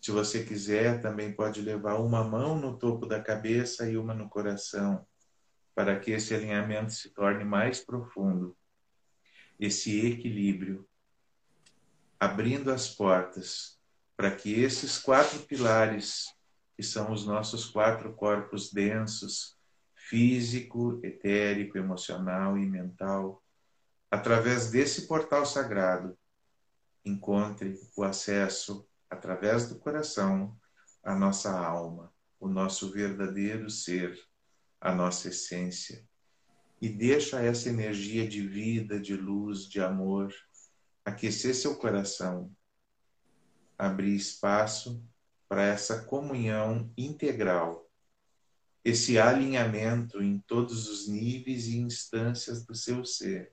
Se você quiser, também pode levar uma mão no topo da cabeça e uma no coração para que esse alinhamento se torne mais profundo. Esse equilíbrio, abrindo as portas para que esses quatro pilares, que são os nossos quatro corpos densos, físico, etérico, emocional e mental, através desse portal sagrado, encontre o acesso através do coração à nossa alma, o nosso verdadeiro ser a nossa essência. E deixa essa energia de vida, de luz, de amor aquecer seu coração, abrir espaço para essa comunhão integral, esse alinhamento em todos os níveis e instâncias do seu ser.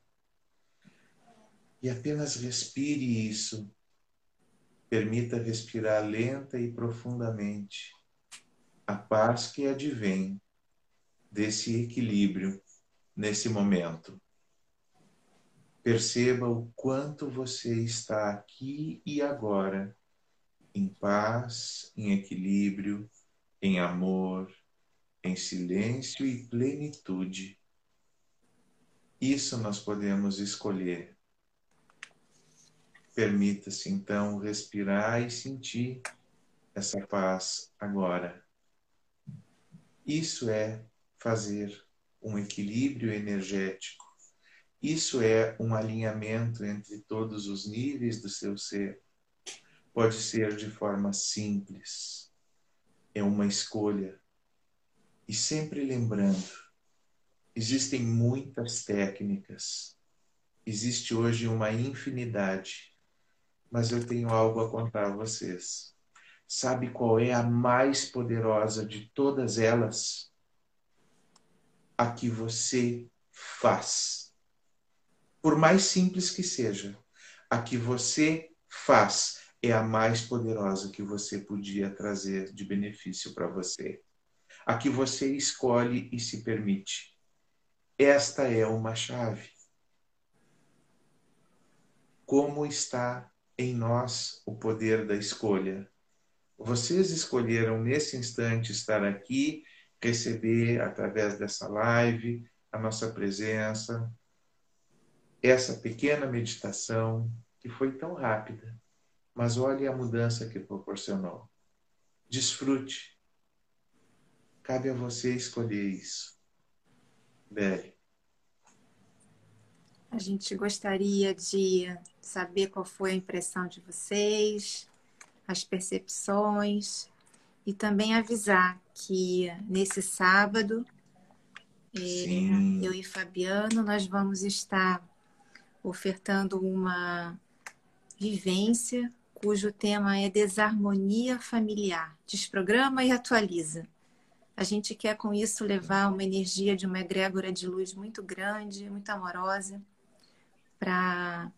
E apenas respire isso. Permita respirar lenta e profundamente a paz que advém desse equilíbrio nesse momento. Perceba o quanto você está aqui e agora, em paz, em equilíbrio, em amor, em silêncio e plenitude. Isso nós podemos escolher. Permita-se então respirar e sentir essa paz agora. Isso é fazer um equilíbrio energético. Isso é um alinhamento entre todos os níveis do seu ser. Pode ser de forma simples, é uma escolha. E sempre lembrando, existem muitas técnicas, existe hoje uma infinidade, mas eu tenho algo a contar a vocês. Sabe qual é a mais poderosa de todas elas? a que você faz. Por mais simples que seja, a que você faz é a mais poderosa que você podia trazer de benefício para você. A que você escolhe e se permite. Esta é uma chave. Como está em nós o poder da escolha? Vocês escolheram nesse instante estar aqui receber através dessa live a nossa presença, essa pequena meditação que foi tão rápida, mas olhe a mudança que proporcionou. Desfrute. Cabe a você escolher isso. Belle. A gente gostaria de saber qual foi a impressão de vocês, as percepções e também avisar que nesse sábado, é, eu e Fabiano, nós vamos estar ofertando uma vivência cujo tema é desarmonia familiar. Desprograma e atualiza. A gente quer com isso levar uma energia de uma egrégora de luz muito grande, muito amorosa, para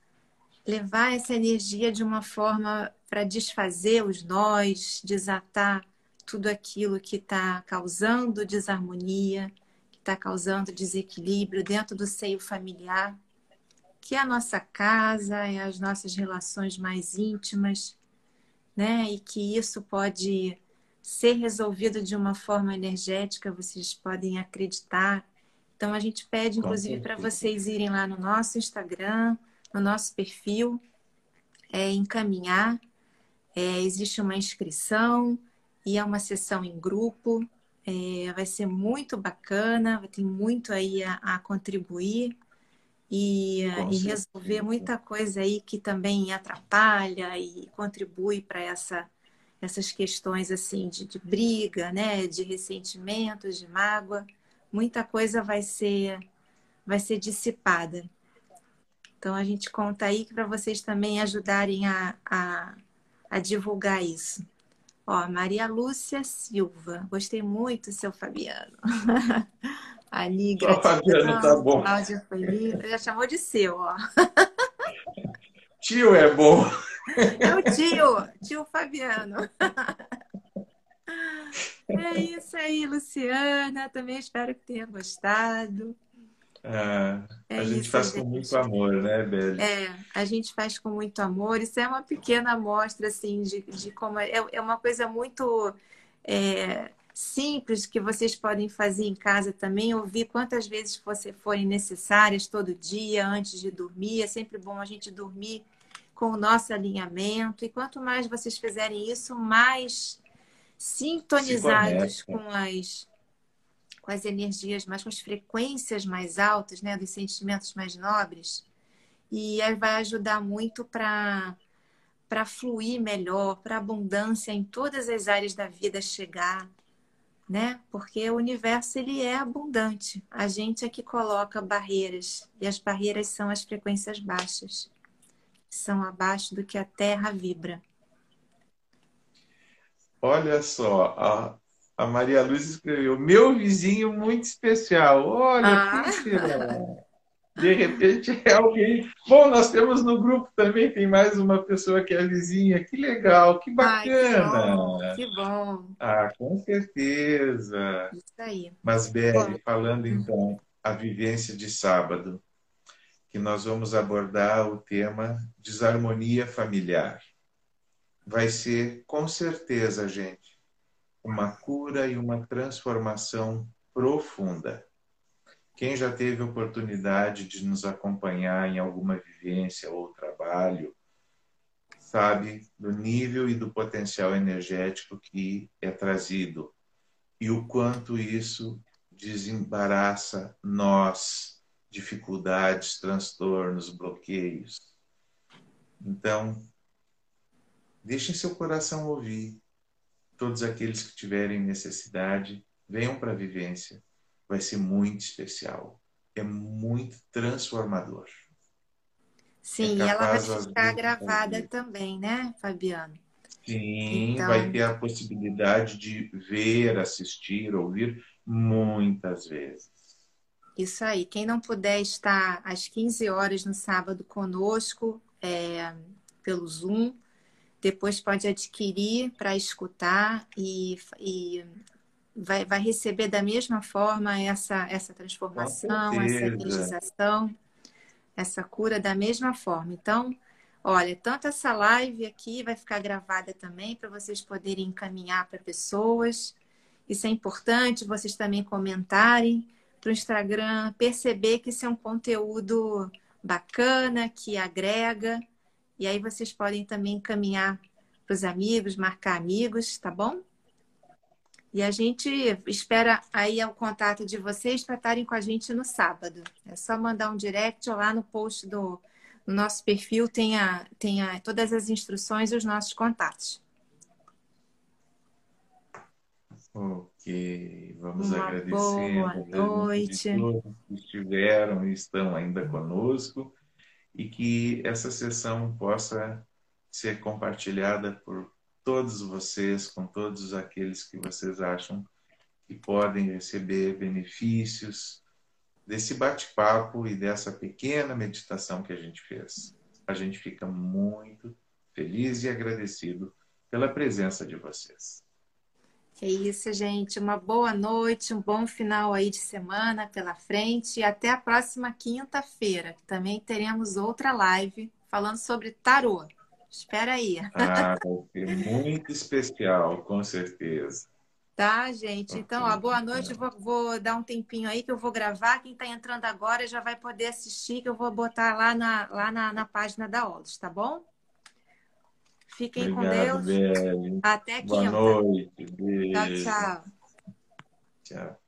levar essa energia de uma forma para desfazer os nós, desatar tudo aquilo que está causando desarmonia, que está causando desequilíbrio dentro do seio familiar, que é a nossa casa, é as nossas relações mais íntimas, né? E que isso pode ser resolvido de uma forma energética, vocês podem acreditar. Então a gente pede, inclusive, para vocês irem lá no nosso Instagram, no nosso perfil, é, encaminhar. É, existe uma inscrição, e é uma sessão em grupo. É, vai ser muito bacana, vai ter muito aí a, a contribuir e, e resolver muita coisa aí que também atrapalha e contribui para essa, essas questões assim de, de briga, né, de ressentimentos, de mágoa. Muita coisa vai ser vai ser dissipada. Então a gente conta aí para vocês também ajudarem a, a, a divulgar isso. Ó, Maria Lúcia Silva. Gostei muito, seu Fabiano. [LAUGHS] Ali, gratidão. Tá bom. Cláudia foi linda. Já chamou de seu, ó. Tio é bom. É o tio, tio Fabiano. É isso aí, Luciana. Também espero que tenha gostado. Ah, é a gente isso, faz gente. com muito amor, né, Beli? É, a gente faz com muito amor. Isso é uma pequena amostra, assim, de, de como... É, é uma coisa muito é, simples que vocês podem fazer em casa também. Ouvir quantas vezes você forem necessárias todo dia, antes de dormir. É sempre bom a gente dormir com o nosso alinhamento. E quanto mais vocês fizerem isso, mais sintonizados com as com as energias mais, com as frequências mais altas, né, dos sentimentos mais nobres, e aí vai ajudar muito para para fluir melhor, para a abundância em todas as áreas da vida chegar, né? Porque o universo ele é abundante. A gente é que coloca barreiras e as barreiras são as frequências baixas, são abaixo do que a Terra vibra. Olha só, a, a Maria Luz escreveu: Meu vizinho muito especial. Olha, ah. que De repente é alguém. Bom, nós temos no grupo também, tem mais uma pessoa que é vizinha. Que legal, que bacana. Ai, que, bom, que bom. Ah, com certeza. Isso aí. Mas, Beli, falando então a vivência de sábado, que nós vamos abordar o tema desarmonia familiar. Vai ser, com certeza, gente, uma cura e uma transformação profunda. Quem já teve oportunidade de nos acompanhar em alguma vivência ou trabalho, sabe do nível e do potencial energético que é trazido e o quanto isso desembaraça nós, dificuldades, transtornos, bloqueios. Então, deixem seu coração ouvir todos aqueles que tiverem necessidade, venham para a vivência. Vai ser muito especial. É muito transformador. Sim, é e ela vai ficar gravada também, né, Fabiano? Sim, então... vai ter a possibilidade de ver, assistir, ouvir muitas vezes. Isso aí. Quem não puder estar às 15 horas no sábado conosco, é, pelo Zoom, depois pode adquirir para escutar e, e vai, vai, receber da mesma forma essa, essa transformação, essa energização, essa cura da mesma forma. Então, olha, tanto essa live aqui vai ficar gravada também para vocês poderem encaminhar para pessoas. Isso é importante, vocês também comentarem para o Instagram, perceber que isso é um conteúdo bacana, que agrega e aí vocês podem também encaminhar para os amigos, marcar amigos, tá bom? E a gente espera aí o contato de vocês para estarem com a gente no sábado. É só mandar um direct lá no post do no nosso perfil, tem, a, tem a, todas as instruções e os nossos contatos. Ok, vamos Uma agradecendo boa noite. a todos que estiveram e estão ainda conosco e que essa sessão possa ser compartilhada por todos vocês, com todos aqueles que vocês acham que podem receber benefícios desse bate-papo e dessa pequena meditação que a gente fez. A gente fica muito feliz e agradecido pela presença de vocês. É isso, gente. Uma boa noite, um bom final aí de semana pela frente e até a próxima quinta-feira, que também teremos outra live falando sobre tarô. Espera aí. Ah, vai ser muito especial, com certeza. Tá, gente. Então, ó, boa noite. Eu vou, vou, dar um tempinho aí que eu vou gravar. Quem está entrando agora já vai poder assistir, que eu vou botar lá na, lá na, na página da Olos, tá bom? Fiquem Obrigado, com Deus. Até quinta. Boa noite. Beijo. Tchau, tchau. Tchau.